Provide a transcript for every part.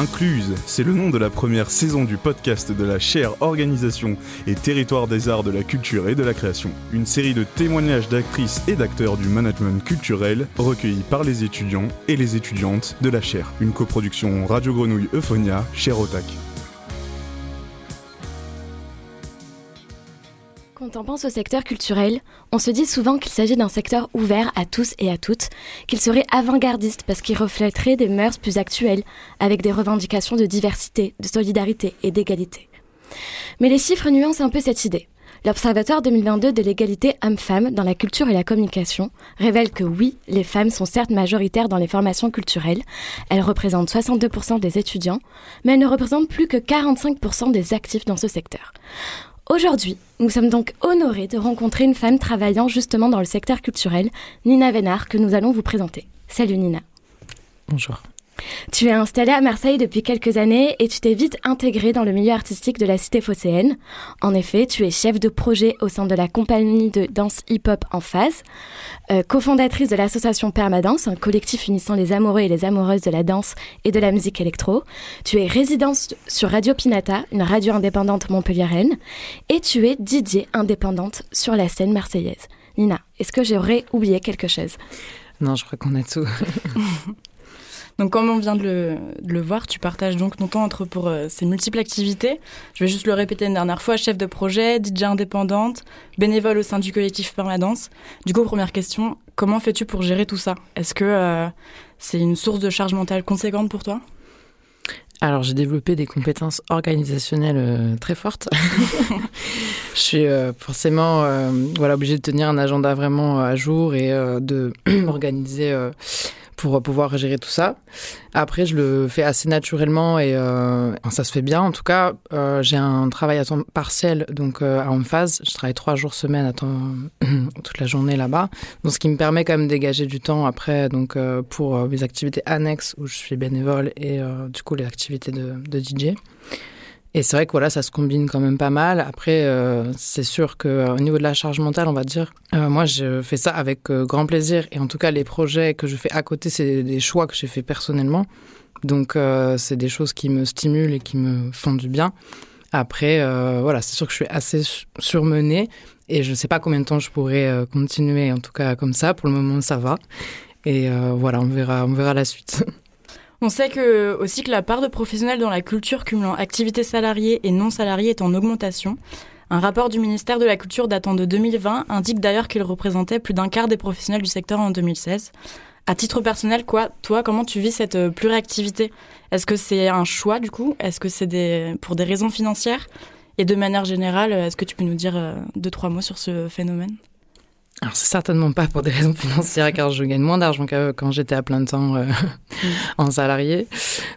Incluse, c'est le nom de la première saison du podcast de la chaire Organisation et Territoire des arts de la culture et de la création. Une série de témoignages d'actrices et d'acteurs du management culturel recueillis par les étudiants et les étudiantes de la chaire. Une coproduction Radio Grenouille Euphonia, chaire Otac. Quand on pense au secteur culturel, on se dit souvent qu'il s'agit d'un secteur ouvert à tous et à toutes, qu'il serait avant-gardiste parce qu'il reflèterait des mœurs plus actuelles, avec des revendications de diversité, de solidarité et d'égalité. Mais les chiffres nuancent un peu cette idée. L'Observatoire 2022 de l'égalité hommes-femmes dans la culture et la communication révèle que oui, les femmes sont certes majoritaires dans les formations culturelles, elles représentent 62% des étudiants, mais elles ne représentent plus que 45% des actifs dans ce secteur. Aujourd'hui, nous sommes donc honorés de rencontrer une femme travaillant justement dans le secteur culturel, Nina Vénard, que nous allons vous présenter. Salut Nina. Bonjour. Tu es installée à Marseille depuis quelques années et tu t'es vite intégrée dans le milieu artistique de la cité phocéenne. En effet, tu es chef de projet au sein de la compagnie de danse hip-hop En Phase, euh, cofondatrice de l'association Permadance, un collectif unissant les amoureux et les amoureuses de la danse et de la musique électro. Tu es résidente sur Radio Pinata, une radio indépendante montpelliéraine, et tu es DJ indépendante sur la scène marseillaise. Nina, est-ce que j'aurais oublié quelque chose? Non, je crois qu'on a tout. Donc, comme on vient de le, voir, tu partages donc ton temps entre pour euh, ces multiples activités. Je vais juste le répéter une dernière fois chef de projet, DJ indépendante, bénévole au sein du collectif Permadance. Du coup, première question comment fais-tu pour gérer tout ça? Est-ce que euh, c'est une source de charge mentale conséquente pour toi? Alors j'ai développé des compétences organisationnelles euh, très fortes. je suis forcément voilà obligée de tenir un agenda vraiment à jour et de m'organiser pour pouvoir gérer tout ça. Après, je le fais assez naturellement et euh, ça se fait bien. En tout cas, euh, j'ai un travail à temps partiel, donc euh, en phase. Je travaille trois jours semaine à toute la journée là-bas. Donc, ce qui me permet quand même de dégager du temps après donc, pour mes activités annexes où je suis bénévole et du coup les activités de DJ. Et c'est vrai que voilà, ça se combine quand même pas mal. Après, euh, c'est sûr qu'au euh, niveau de la charge mentale, on va dire, euh, moi, je fais ça avec grand plaisir. Et en tout cas, les projets que je fais à côté, c'est des choix que j'ai fait personnellement. Donc, c'est des choses qui me stimulent et qui me font du bien. Après, voilà, c'est sûr que je suis assez surmenée et je ne sais pas combien de temps je pourrais continuer, en tout cas comme ça. Pour le moment, ça va. Et voilà, on verra, on verra la suite. On sait que, aussi que la part de professionnels dans la culture cumulant activités salariées et non salariées est en augmentation. Un rapport du ministère de la Culture datant de 2020 indique d'ailleurs qu'il représentait plus d'un quart des professionnels du secteur en 2016. À titre personnel, quoi, toi, comment tu vis cette euh, pluriactivité? Est-ce que c'est un choix du coup? Est-ce que c'est des, pour des raisons financières? Et de manière générale, est-ce que tu peux nous dire euh, deux, trois mots sur ce phénomène? Alors c'est certainement pas pour des raisons financières car je gagne moins d'argent que quand j'étais à plein temps euh, en salarié.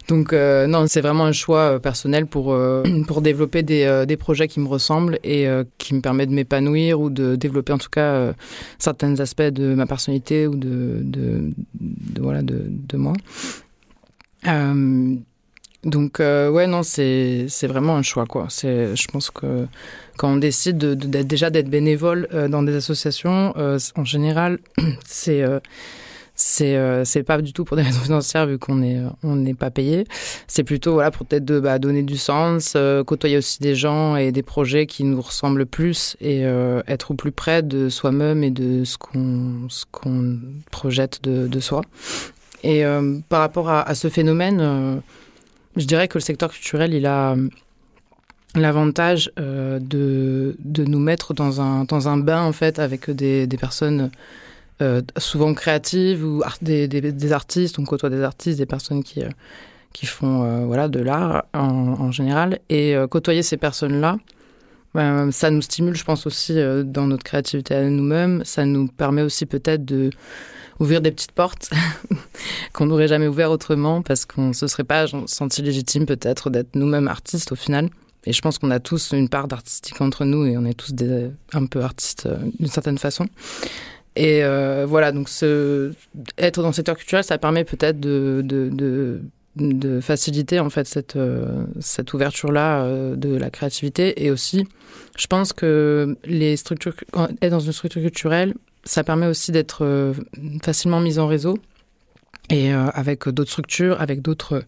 Donc euh, non, c'est vraiment un choix euh, personnel pour pour développer des, des projets qui me ressemblent et qui me permettent de m'épanouir ou de développer en tout cas certains aspects de ma personnalité ou de de, de voilà de, de moi. Donc euh, ouais non c'est vraiment un choix quoi. Je pense que quand on décide de, déjà d'être bénévole euh, dans des associations euh, en général c'est c'est c'est pas du tout pour des raisons financières vu qu'on est on n'est pas payé. C'est plutôt voilà pour peut-être de bah, donner du sens, côtoyer aussi des gens et des projets qui nous ressemblent plus et être au plus près de soi-même et de ce qu'on ce projette de, soi. Et par rapport à ce phénomène je dirais que le secteur culturel, il a euh, l'avantage euh, de, de nous mettre dans un, dans un bain, en fait, avec des, des personnes euh, souvent créatives ou des, des, artistes. On côtoie des artistes, des personnes qui, qui font voilà, de l'art en, en, général. Et côtoyer ces personnes-là, ben, ça nous stimule, je pense, aussi dans notre créativité à nous-mêmes. Ça nous permet aussi peut-être de ouvrir des petites portes qu'on n'aurait jamais ouvert autrement parce qu'on se serait pas senti légitime peut-être d'être nous-mêmes artistes au final. Et je pense qu'on a tous une part d'artistique entre nous et on est tous un peu artistes euh, d'une certaine façon. Et euh, voilà, donc être dans le secteur culturel, ça permet peut-être de, faciliter en fait cette, euh, cette ouverture-là de la créativité. Et aussi, je pense que les structures, être dans une structure culturelle, ça permet aussi d'être euh, facilement mis en réseau et euh, avec d'autres structures, avec d'autres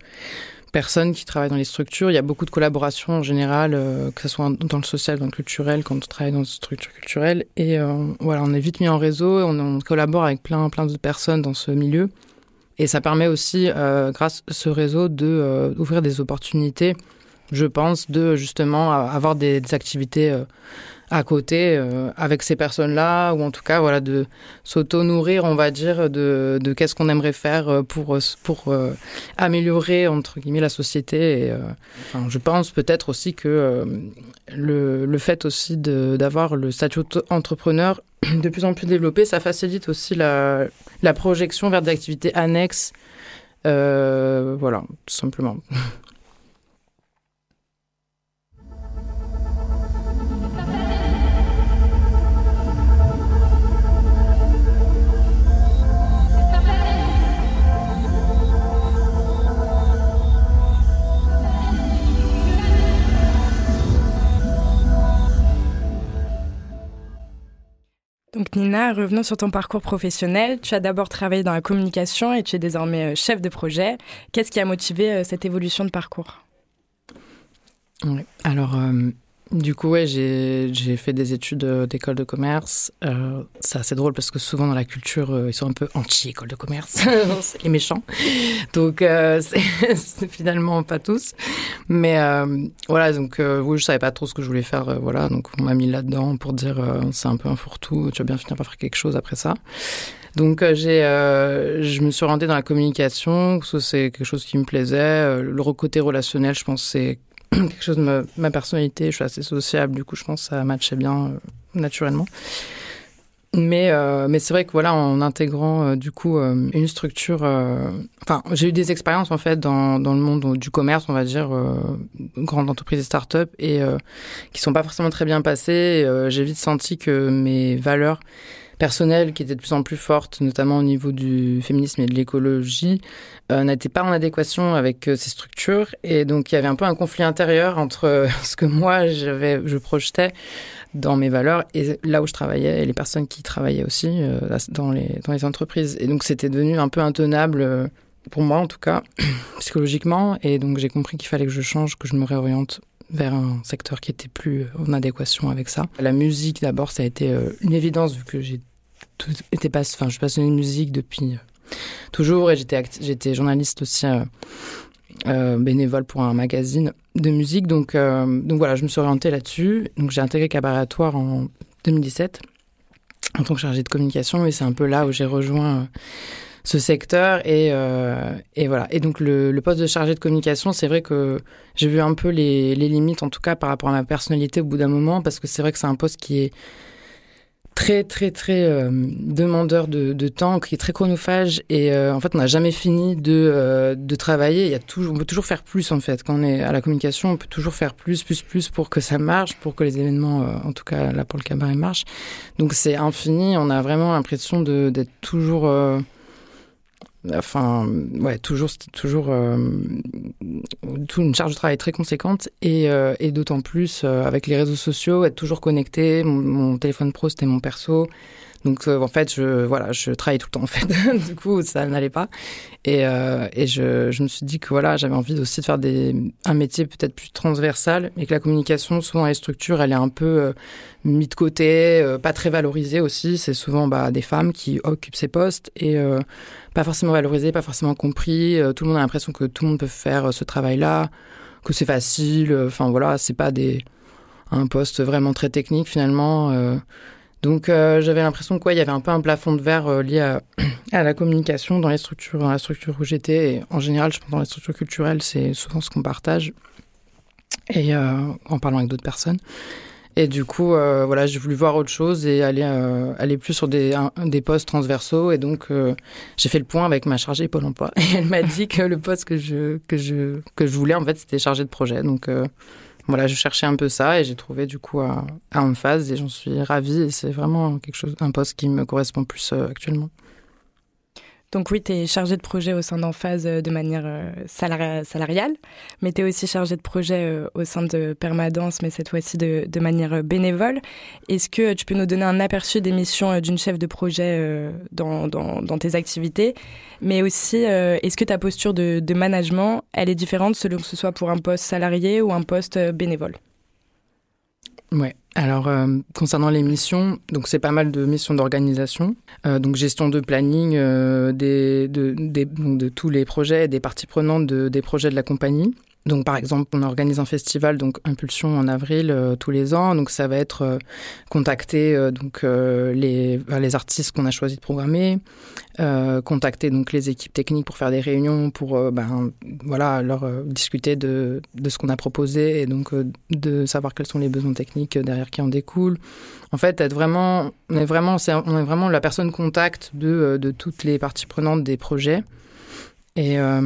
personnes qui travaillent dans les structures. Il y a beaucoup de collaborations en général, que ce soit dans le social, dans le culturel, quand on travaille dans une structure culturelle. Et voilà, on est vite mis en réseau, on, on collabore avec plein, plein d'autres personnes dans ce milieu. Et ça permet aussi, grâce à ce réseau, de des opportunités je pense, de justement avoir des, activités euh, à côté euh, avec ces personnes-là, ou en tout cas, voilà, de s'auto-nourrir, on va dire, de, de qu'est-ce qu'on aimerait faire euh, pour, pour améliorer, entre guillemets, la société. Et, je pense peut-être aussi que le, le fait aussi d'avoir le statut entrepreneur de plus en plus développé, ça facilite aussi la, la projection vers des activités annexes. voilà, tout simplement. Donc Nina, revenons sur ton parcours professionnel. Tu as d'abord travaillé dans la communication et tu es désormais euh, chef de projet. Qu'est-ce qui a motivé euh, cette évolution de parcours? Alors, euh, du coup, ouais, j'ai fait des études euh, d'école de commerce. Euh, c'est assez drôle parce que souvent dans la culture, euh, ils sont un peu anti-école de commerce. c'est méchants. Donc, euh, c'est finalement pas tous. Mais euh, voilà, donc oui, je savais pas trop ce que je voulais faire. voilà, donc on m'a mis là-dedans pour dire c'est un peu un fourre-tout. Tu vas bien finir par faire quelque chose après ça. Donc j'ai, je me suis orientée dans la communication, parce c'est quelque chose qui me plaisait. le côté relationnel, je pense, c'est quelque chose de ma, personnalité. Je suis assez sociable, du coup, je pense que ça matchait bien euh, naturellement. Mais, euh, mais c'est vrai que voilà, en intégrant euh, du coup une structure, enfin, j'ai eu des expériences en fait dans, dans le monde du commerce, on va dire, grandes entreprises et start-up, et qui sont pas forcément très bien passées. j'ai vite senti que mes valeurs personnelle qui était de plus en plus forte, notamment au niveau du féminisme et de l'écologie, euh, n'était pas en adéquation avec euh, ces structures. Et donc, il y avait un peu un conflit intérieur entre euh, ce que moi, je projetais dans mes valeurs et là où je travaillais et les personnes qui travaillaient aussi dans, les, entreprises. Et donc, c'était devenu un peu intenable. Pour moi, en tout cas, psychologiquement. Et donc, j'ai compris qu'il fallait que je change, que je me réoriente vers un secteur qui était plus en adéquation avec ça. La musique, d'abord, ça a été euh, une évidence vu que j'ai pas, enfin, je suis passionnée de musique depuis euh, toujours et j'étais j'étais journaliste aussi euh, euh, bénévole pour un magazine de musique. Donc, euh, donc voilà, je me suis orientée là-dessus. Donc j'ai intégré Cabaretoire en 2017 en tant que chargée de communication et c'est un peu là où j'ai rejoint ce secteur. Et, euh, et voilà. Et donc, le, poste de chargé de communication, c'est vrai que j'ai vu un peu les, limites, en tout cas par rapport à ma personnalité au bout d'un moment, parce que c'est vrai que c'est un poste qui est très très très euh, demandeur de, temps, qui est très chronophage et euh, en fait on n'a jamais fini de, de travailler. Il y a toujours, on peut toujours faire plus en fait. Quand on est à la communication, on peut toujours faire plus, plus, plus pour que ça marche, pour que les événements, en tout cas là pour le cabaret, marchent. Donc c'est infini. On a vraiment l'impression d'être toujours enfin ouais toujours toujours euh, une charge de travail très conséquente et, euh, d'autant plus euh, avec les réseaux sociaux être toujours connecté. Mon, mon téléphone pro c'était mon perso donc euh, en fait, je voilà, je travaillais tout le temps en fait. du coup, ça n'allait pas. Et, euh, et je, je, me suis dit que voilà, j'avais envie aussi de faire des, un métier peut-être plus transversal, et que la communication, souvent les structures, elle est un peu euh, mise de côté, pas très valorisée aussi. C'est souvent bah, des femmes qui occupent ces postes et pas forcément valorisées, pas forcément compris. tout le monde a l'impression que tout le monde peut faire ce travail-là, que c'est facile. Enfin voilà, c'est pas des un poste vraiment très technique finalement. Donc euh, j'avais l'impression qu'il y avait un peu un plafond de verre euh, lié à, la communication dans les structures, dans la structure où j'étais. Et en général, je pense dans les structures culturelles, c'est souvent ce qu'on partage. Et euh, en parlant avec d'autres personnes. Et du coup, voilà, j'ai voulu voir autre chose et aller aller plus sur des des postes transversaux. Et donc, j'ai fait le point avec ma chargée Pôle Emploi. Et elle m'a dit que le poste que je que je que je voulais en fait, c'était chargé de projet. Donc voilà, je cherchais un peu ça et j'ai trouvé du coup à, à phase et j'en suis ravie et c'est vraiment quelque chose, un poste qui me correspond plus euh, actuellement. Donc oui, tu es chargé de projet au sein d'Emphase euh, de manière euh, salariale, mais tu es aussi chargé de projet euh, au sein de Permadance, mais cette fois-ci de, manière bénévole. Est-ce que tu peux nous donner un aperçu des missions d'une chef de projet dans, tes activités Mais aussi, est-ce que ta posture de, de management, elle est différente selon que ce soit pour un poste salarié ou un poste bénévole? Ouais. Alors, euh, concernant les missions, donc c'est pas mal de missions d'organisation, euh, donc gestion de planning euh, des, de, de, tous les projets, des parties prenantes de, des projets de la compagnie. Donc, par exemple, on organise un festival, donc Impulsion en avril euh, tous les ans. Donc, ça va être euh, contacter euh, donc les, les artistes qu'on a choisi de programmer, contacter donc les équipes techniques pour faire des réunions, pour ben voilà leur discuter de, de ce qu'on a proposé et donc de savoir quels sont les besoins techniques derrière qui en découlent. En fait, être vraiment, on est vraiment, on est vraiment la personne contact de, de toutes les parties prenantes des projets. Et euh,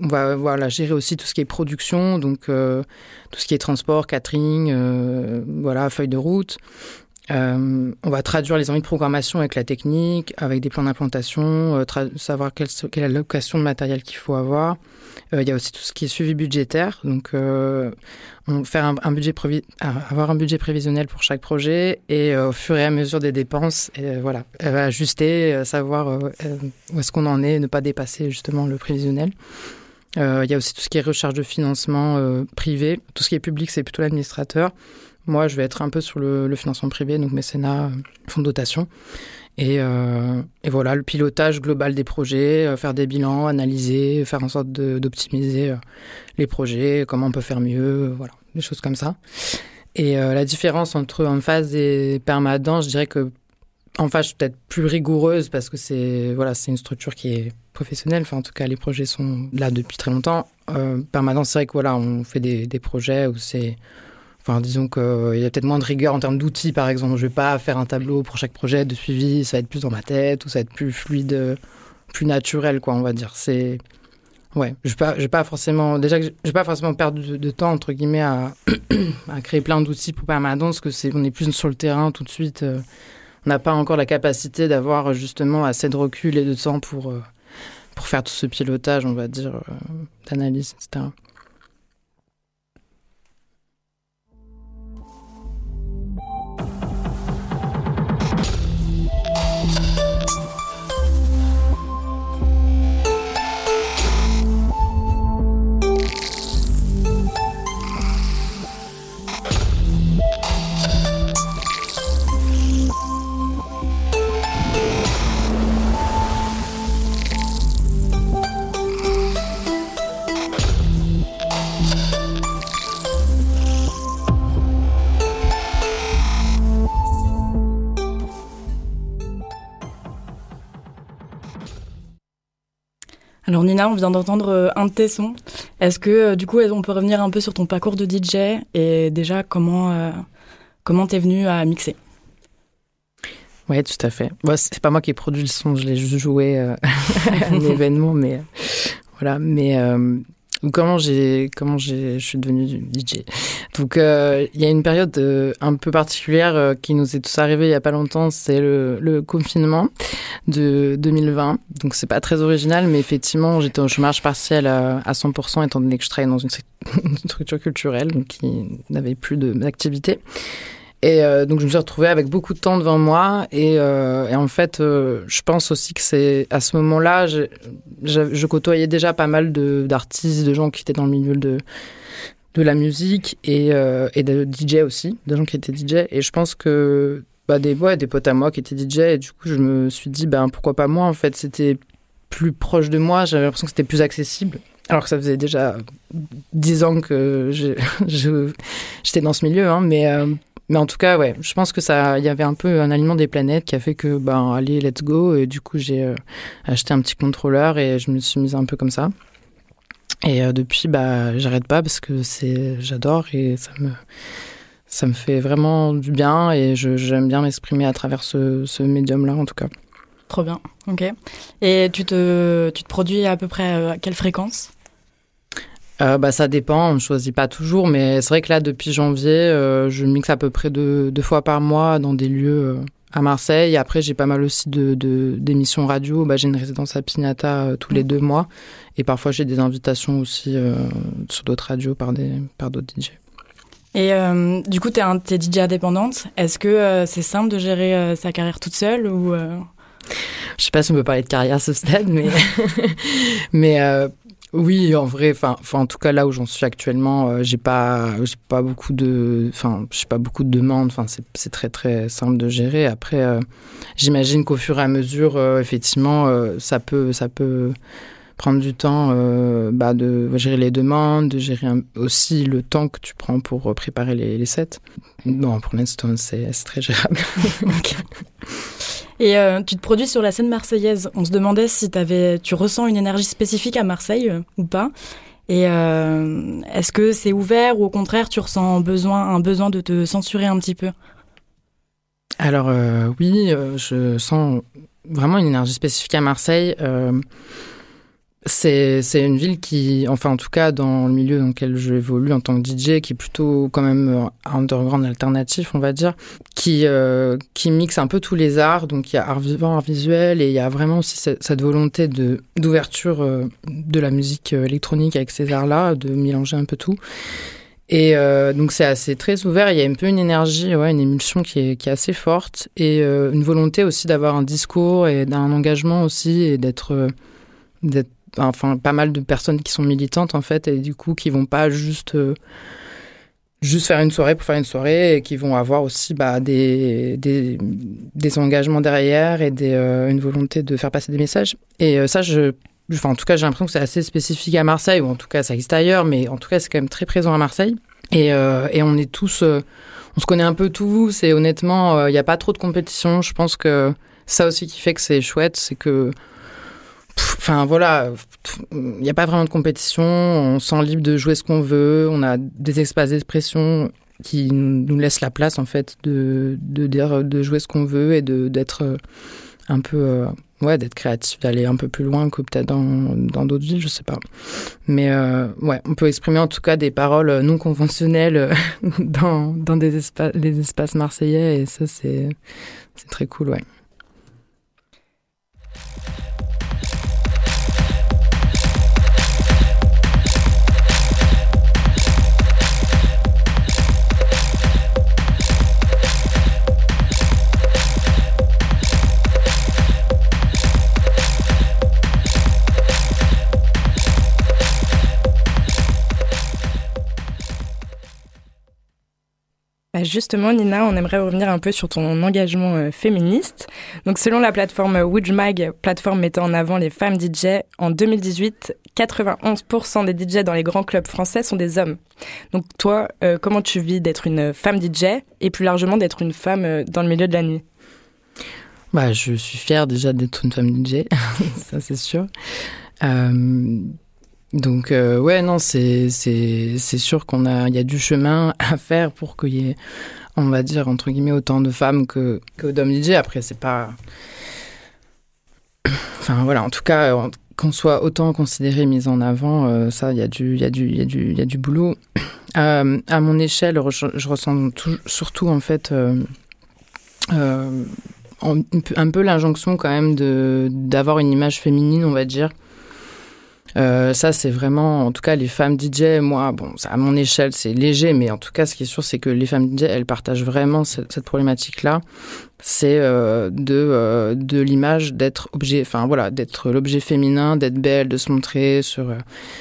on va voilà, gérer aussi tout ce qui est production, donc euh, tout ce qui est transport, catering, euh, voilà, feuille de route. Euh, on va traduire les envies de programmation avec la technique, avec des plans d'implantation, euh, savoir quelle, quelle de matériel qu'il faut avoir. Euh, il y a aussi tout ce qui est suivi budgétaire, donc on, faire un, un budget avoir un budget prévisionnel pour chaque projet et au fur et à mesure des dépenses, et, voilà, ajuster, savoir où est-ce qu'on en est, ne pas dépasser justement le prévisionnel. il y a aussi tout ce qui est recherche de financement privé. Tout ce qui est public, c'est plutôt l'administrateur. Moi, je vais être un peu sur le, financement privé, donc mécénat, euh, fonds de dotation. Et, euh, et, voilà, le pilotage global des projets, euh, faire des bilans, analyser, faire en sorte d'optimiser les projets, comment on peut faire mieux, voilà, des choses comme ça. Et la différence entre en phase et permanent, je dirais que en phase, je suis peut-être plus rigoureuse parce que c'est voilà, une structure qui est professionnelle. Enfin, en tout cas, les projets sont là depuis très longtemps. Permanent, c'est vrai que voilà, on fait des, des projets où c'est Enfin, disons qu'il euh, y a peut-être moins de rigueur en termes d'outils, par exemple. Je vais pas faire un tableau pour chaque projet de suivi, ça va être plus dans ma tête, ou ça va être plus fluide, plus naturel, quoi, on va dire. C'est. Ouais, je vais pas, pas forcément. Déjà, je pas forcément perdre de, temps, entre guillemets, à, créer plein d'outils pour permanence, parce que c'est, on est plus sur le terrain tout de suite. Euh, on n'a pas encore la capacité d'avoir justement assez de recul et de temps pour, euh, pour faire tout ce pilotage, on va dire, d'analyse, etc. Alors Nina, on vient d'entendre euh, un de tes sons. Est-ce que euh, du coup, on peut revenir un peu sur ton parcours de DJ et déjà comment euh, comment t'es venu à mixer? Oui, tout à fait. Bon, c'est pas moi qui ai produit le son, je l'ai juste joué à un événement, mais voilà. Mais comment j'ai comment j'ai je suis devenue DJ. Donc euh, il y a une période euh, un peu particulière euh, qui nous est tous arrivé il y a pas longtemps, c'est le, confinement de 2020. Donc c'est pas très original, mais effectivement j'étais au chômage partiel à, à 100% étant donné que je travaille dans une, une structure culturelle donc qui n'avait plus d'activité. Et euh, donc je me suis retrouvée avec beaucoup de temps devant moi. Et, euh, en fait, euh, je pense aussi que c'est à ce moment-là, je, côtoyais déjà pas mal d'artistes, de, gens qui étaient dans le milieu de, de la musique et, et de DJ aussi, de gens qui étaient DJ. Et je pense que bah, des, des potes à moi qui étaient DJ. Et du coup, je me suis dit, ben, pourquoi pas moi En fait, c'était plus proche de moi. J'avais l'impression que c'était plus accessible. Alors que ça faisait déjà dix ans que j'étais dans ce milieu, hein, mais mais en tout cas, ouais, je pense que ça, il y avait un peu un aliment des planètes qui a fait que, ben, allez, let's go. Et du coup, j'ai euh, acheté un petit contrôleur et je me suis mise un peu comme ça. Et euh, depuis, bah, j'arrête pas parce que c'est, j'adore et ça me, ça me fait vraiment du bien et j'aime bien m'exprimer à travers ce, ce médium-là, en tout cas. Trop bien, ok. Et tu te, tu te produis à peu près euh, à quelle fréquence? Euh, bah, ça dépend, on ne choisit pas toujours, mais c'est vrai que là, depuis janvier, euh, je mixe à peu près deux, deux, fois par mois dans des lieux euh, à Marseille. Après, j'ai pas mal aussi de d'émissions radio. Bah, j'ai une résidence à Pinata tous les deux mois. Et parfois, j'ai des invitations aussi sur d'autres radios par des par d'autres DJ. Et euh, du coup, tu es, es, DJ indépendante. Est-ce que euh, c'est simple de gérer euh, sa carrière toute seule ou Je sais pas si on peut parler de carrière à ce stade, mais mais oui, en vrai, enfin, en tout cas là où j'en suis actuellement, j'ai pas j'ai pas beaucoup de, enfin, pas beaucoup de demandes. Enfin, c'est très très simple de gérer. Après, j'imagine qu'au fur et à mesure, effectivement, ça peut ça peut prendre du temps euh, bah, de gérer les demandes, de gérer aussi le temps que tu prends pour euh, préparer les, les sets. Bon, pour l'instant, c'est très gérable. Et euh, tu te produis sur la scène marseillaise. On se demandait si avais, tu ressens une énergie spécifique à Marseille ou pas. Et est-ce que c'est ouvert ou au contraire tu ressens besoin, un besoin de te censurer un petit peu? Alors oui, je sens vraiment une énergie spécifique à Marseille. C'est, une ville qui, enfin en tout cas dans le milieu dans lequel j'évolue en tant que DJ, qui est plutôt quand même euh, underground alternatif, on va dire, qui, euh, qui mixe un peu tous les arts. Donc il y a art vivant, art visuel, et il y a vraiment aussi cette, volonté d'ouverture euh, de la musique électronique avec ces arts-là, de mélanger un peu tout. Et donc c'est assez très ouvert. Il y a un peu une énergie, ouais, une émulsion qui est, qui assez forte et une volonté aussi d'avoir un discours et d'un engagement aussi et d'être enfin pas mal de personnes qui sont militantes en fait et du coup qui vont pas juste euh, juste faire une soirée pour faire une soirée et qui vont avoir aussi bah, des, des, des engagements derrière et euh, une volonté de faire passer des messages. Et euh, ça je enfin en tout cas j'ai l'impression que c'est assez spécifique à Marseille ou en tout cas ça existe ailleurs mais en tout cas c'est quand même très présent à Marseille. Et, et on est tous on se connaît un peu tous et honnêtement il n'y a pas trop de compétition. Je pense que ça aussi qui fait que c'est chouette c'est que Enfin voilà, il n'y a pas vraiment de compétition, on sent libre de jouer ce qu'on veut, on a des espaces d'expression qui nous laissent la place en fait de, de dire de jouer ce qu'on veut et d'être euh, un peu euh, ouais d'être créatif d'aller un peu plus loin que peut-être dans dans d'autres villes je sais pas. Mais euh, ouais on peut exprimer en tout cas des paroles non conventionnelles dans dans des espaces les espaces marseillais et ça c'est très cool ouais Bah, justement, Nina, on aimerait revenir un peu sur ton engagement euh, féministe. Donc, selon la plateforme Woodmag, plateforme mettant en avant les femmes DJ, en 2018, 91% des DJ dans les grands clubs français sont des hommes. Donc, toi, euh, comment tu vis d'être une femme DJ et plus largement d'être une femme euh, dans le milieu de la nuit? Bah, Je suis fière déjà d'être une femme DJ, ça c'est sûr. Donc euh, ouais non c'est c'est sûr qu'on a il y a du chemin à faire pour qu'il y ait on va dire entre guillemets autant de femmes que que d'hommes DJ après c'est pas enfin voilà en tout cas qu'on soit autant considéré mis en avant euh, ça il y a du il y a du il y a du il y a du boulot. Euh, à mon échelle je, ressens surtout en fait un peu l'injonction quand même de d'avoir une image féminine on va dire euh, ça, c'est vraiment, en tout cas, les femmes DJ, moi, bon, à mon échelle, c'est léger, mais en tout cas, ce qui est sûr, c'est que les femmes DJ, elles partagent vraiment cette, problématique-là. C'est euh, de euh, de l'image d'être objet enfin voilà d'être l'objet féminin d'être belle de se montrer sur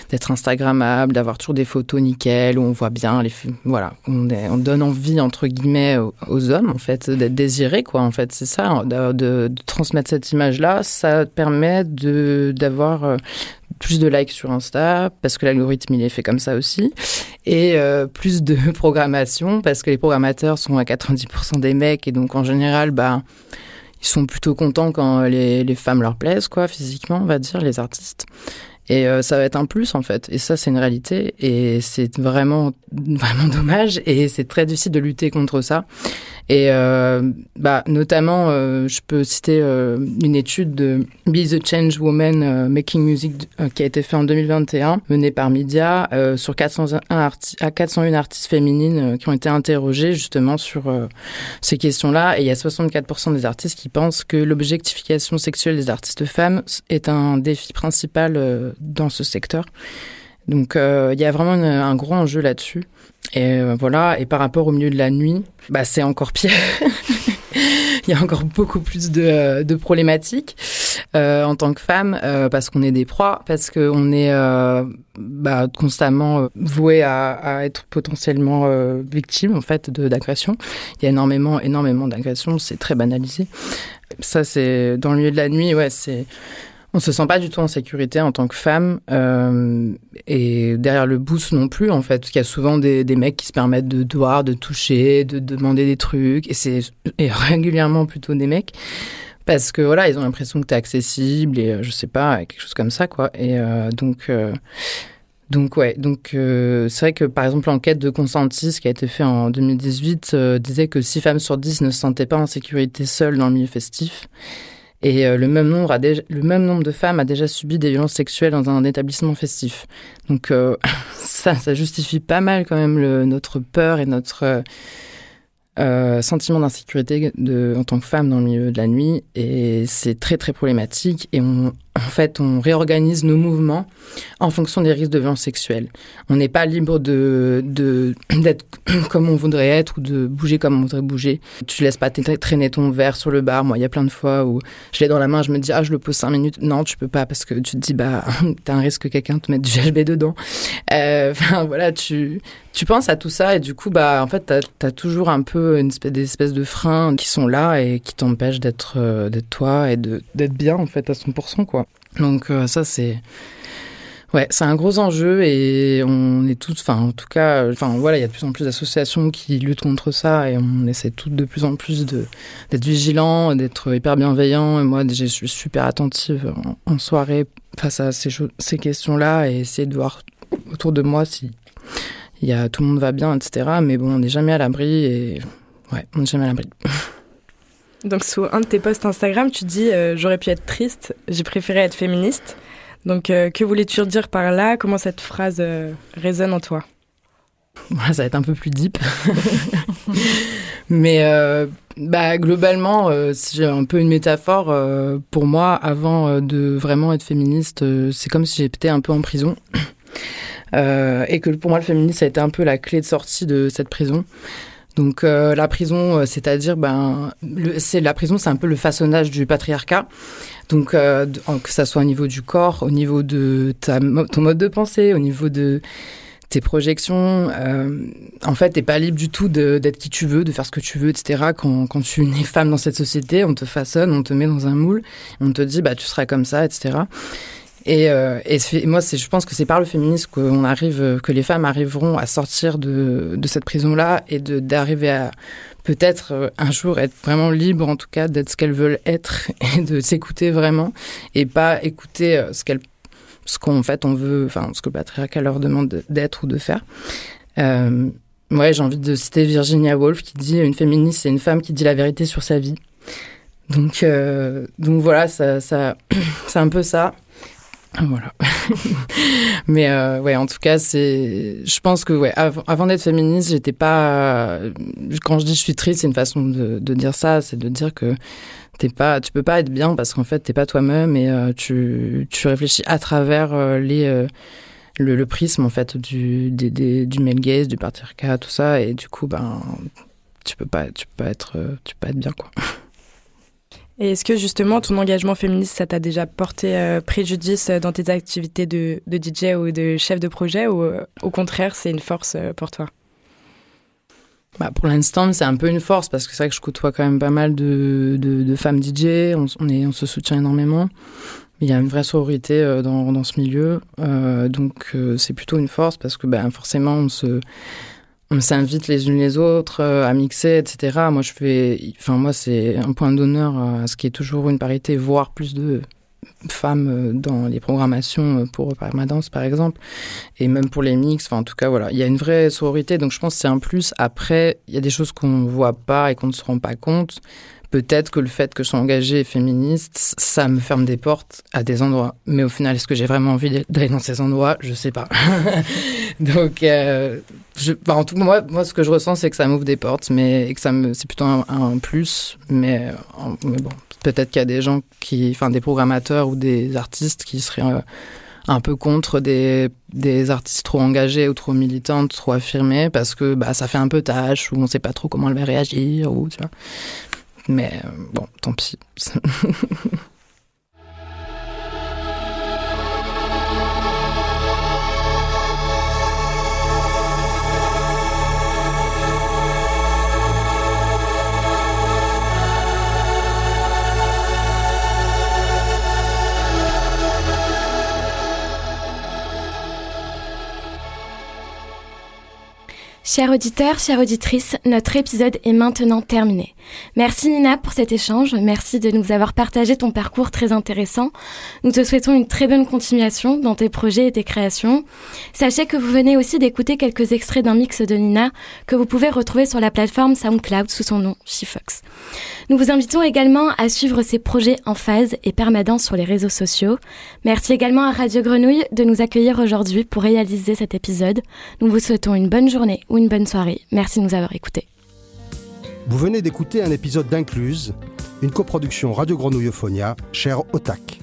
d'être instagrammable d'avoir toujours des photos nickel où on voit bien les voilà on, on donne envie entre guillemets aux, hommes en fait d'être désirés quoi en fait c'est ça de, de, transmettre cette image là ça permet de d'avoir plus de likes sur Insta parce que l'algorithme il est fait comme ça aussi et plus de programmation parce que les programmateurs sont à 90% des mecs et donc en général bah, ils sont plutôt contents quand les, les, femmes leur plaisent, quoi, physiquement, on va dire, les artistes. Et euh, ça va être un plus, en fait. Et ça, c'est une réalité. Et c'est vraiment, vraiment dommage. Et c'est très difficile de lutter contre ça. Et euh, bah, notamment, euh, je peux citer euh, une étude de Be the Change Woman Making Music qui a été faite en 2021, menée par Media, sur 401, arti à 401 artistes féminines qui ont été interrogées justement sur ces questions-là. Et il y a 64% des artistes qui pensent que l'objectification sexuelle des artistes femmes est un défi principal dans ce secteur. Donc il y a vraiment un gros enjeu là-dessus. Et euh, voilà, et par rapport au milieu de la nuit, bah, c'est encore pire. Il y a encore beaucoup plus de, euh, problématiques euh, en tant que femme, euh, parce qu'on est des proies, parce qu'on est euh, bah, constamment voué à, à, être potentiellement victime en fait d'agressions. Il y a énormément, énormément d'agressions, c'est très banalisé. Ça, c'est dans le milieu de la nuit, ouais, c'est on se sent pas du tout en sécurité en tant que femme euh, et derrière le boost non plus en fait parce qu'il y a souvent des, mecs qui se permettent de voir, de toucher, de, demander des trucs et c'est régulièrement plutôt des mecs parce que voilà ils ont l'impression que tu es accessible et euh, je sais pas quelque chose comme ça quoi et euh, donc donc ouais, donc c'est vrai que par exemple l'enquête de Consentis qui a été faite en 2018 euh, disait que 6 femmes sur 10 ne se sentaient pas en sécurité seules dans le milieu festif. Et euh, le, même nombre a le même nombre de femmes a déjà subi des violences sexuelles dans un établissement festif. Donc euh, ça, justifie pas mal quand même notre peur et notre euh, sentiment d'insécurité en tant que femme dans le milieu de la nuit. Et c'est très très problématique. Et on, en fait, on réorganise nos mouvements en fonction des risques de violence sexuelle. On n'est pas libre de d'être comme on voudrait être ou de bouger comme on voudrait bouger. Tu laisses pas traîner ton verre sur le bar. Moi, il y a plein de fois où je l'ai dans la main, je me dis ah je le pose cinq minutes. Non, tu peux pas parce que tu te dis bah t'as un risque que quelqu'un te mette du GHB dedans. Euh, enfin voilà, tu tu penses à tout ça et du coup bah en fait t'as as toujours un peu une des espèces de freins qui sont là et qui t'empêchent d'être euh, d'être toi et de d'être bien en fait à 100% quoi. Donc euh, ça c'est ouais, c'est un gros enjeu et on est toutes enfin en tout cas enfin voilà, il y a de plus en plus d'associations qui luttent contre ça et on essaie toutes de plus en plus d'être vigilants, d'être hyper bienveillants et moi je suis super attentive en, en soirée face à ces ces questions-là et essayer de voir autour de moi si il y a tout le monde va bien etc. mais bon, on n'est jamais à l'abri et ouais, on n'est jamais à l'abri. Donc sur un de tes posts Instagram, tu dis euh, j'aurais pu être triste, j'ai préféré être féministe. Donc euh, que voulais-tu dire par là? Comment cette phrase euh, résonne en toi? Ça va être un peu plus deep. Mais bah, globalement, j'ai un peu une métaphore. Pour moi, avant de vraiment être féministe, c'est comme si j'étais un peu en prison. et que pour moi, le féminisme, ça a été un peu la clé de sortie de cette prison. Donc euh, la prison, euh, c'est-à-dire, ben, c'est la prison, c'est un peu le façonnage du patriarcat. Donc euh, que ça soit au niveau du corps, au niveau de ta, ton mode de pensée, au niveau de tes projections. Euh, en fait, t'es pas libre du tout d'être qui tu veux, de faire ce que tu veux, etc. Quand, quand tu es femme dans cette société, on te façonne, on te met dans un moule, on te dit, bah tu seras comme ça, etc. Et, euh, et moi, je pense que c'est par le féminisme qu'on arrive, que les femmes arriveront à sortir de, de cette prison-là et d'arriver à peut-être euh, un jour être vraiment libre, en tout cas, d'être ce qu'elles veulent être et de s'écouter vraiment et pas écouter euh, ce qu'elles, ce qu'en fait on veut, enfin, ce que le patriarcat leur demande d'être ou de faire. Euh, ouais, j'ai envie de citer Virginia Woolf qui dit une féministe, c'est une femme qui dit la vérité sur sa vie. Donc, euh, donc voilà, ça, ça, c'est un peu ça. Voilà. Mais euh, ouais, en tout cas, c'est. Je pense que ouais, avant, d'être féministe, j'étais pas. Quand je dis je suis triste, c'est une façon de, dire ça, c'est de dire que t'es pas, tu peux pas être bien parce qu'en fait t'es pas toi-même et euh, tu, tu réfléchis à travers euh, les euh, le, le, prisme en fait du des, du male gaze, du patriarcat, tout ça et du coup ben tu peux pas, tu peux pas être, tu peux pas être bien quoi. Et est-ce que justement ton engagement féministe, ça t'a déjà porté euh, préjudice dans tes activités de, de, DJ ou de chef de projet ou euh, au contraire c'est une force euh, pour toi? Bah pour l'instant, c'est un peu une force parce que c'est vrai que je côtoie quand même pas mal de, de, femmes DJ, on, se soutient énormément. Il y a une vraie sororité dans, dans ce milieu, donc c'est plutôt une force parce que bah, forcément on se on s'invite les unes les autres euh, à mixer, etc. Moi, je fais, enfin moi, c'est un point d'honneur à ce qui est toujours une parité, voire plus de femmes dans les programmations pour Permadance, par exemple, et même pour les mix. Enfin, en tout cas, voilà, il y a une vraie sororité, donc je pense que c'est un plus. Après, il y a des choses qu'on ne voit pas et qu'on ne se rend pas compte peut-être que le fait que je sois engagée féministe, ça me ferme des portes à des endroits. Mais au final, est-ce que j'ai vraiment envie d'aller dans ces endroits? Je sais pas. Donc, euh, en tout moi, moi, ce que je ressens, c'est que ça m'ouvre des portes, mais et que ça me, c'est plutôt un, plus. Mais, bon, peut-être qu'il y a des gens qui, enfin, des programmateurs ou des artistes qui seraient euh, un peu contre des, des artistes trop engagés ou trop militantes, trop affirmés, parce que bah, ça fait un peu tâche, ou on sait pas trop comment elle va réagir, ou tu vois. Mais euh, bon, tant pis. Chers auditeurs, chères auditrices, notre épisode est maintenant terminé. Merci Nina pour cet échange, merci de nous avoir partagé ton parcours très intéressant. Nous te souhaitons une très bonne continuation dans tes projets et tes créations. Sachez que vous venez aussi d'écouter quelques extraits d'un mix de Nina que vous pouvez retrouver sur la plateforme SoundCloud sous son nom, SheFox. Nous vous invitons également à suivre ses projets en phase et permanents sur les réseaux sociaux. Merci également à Radio Grenouille de nous accueillir aujourd'hui pour réaliser cet épisode. Nous vous souhaitons une bonne journée une bonne soirée. Merci de nous avoir écoutés. Vous venez d'écouter un épisode d'Incluse, une coproduction Radio Grenouille Euphonia, chère OTAC.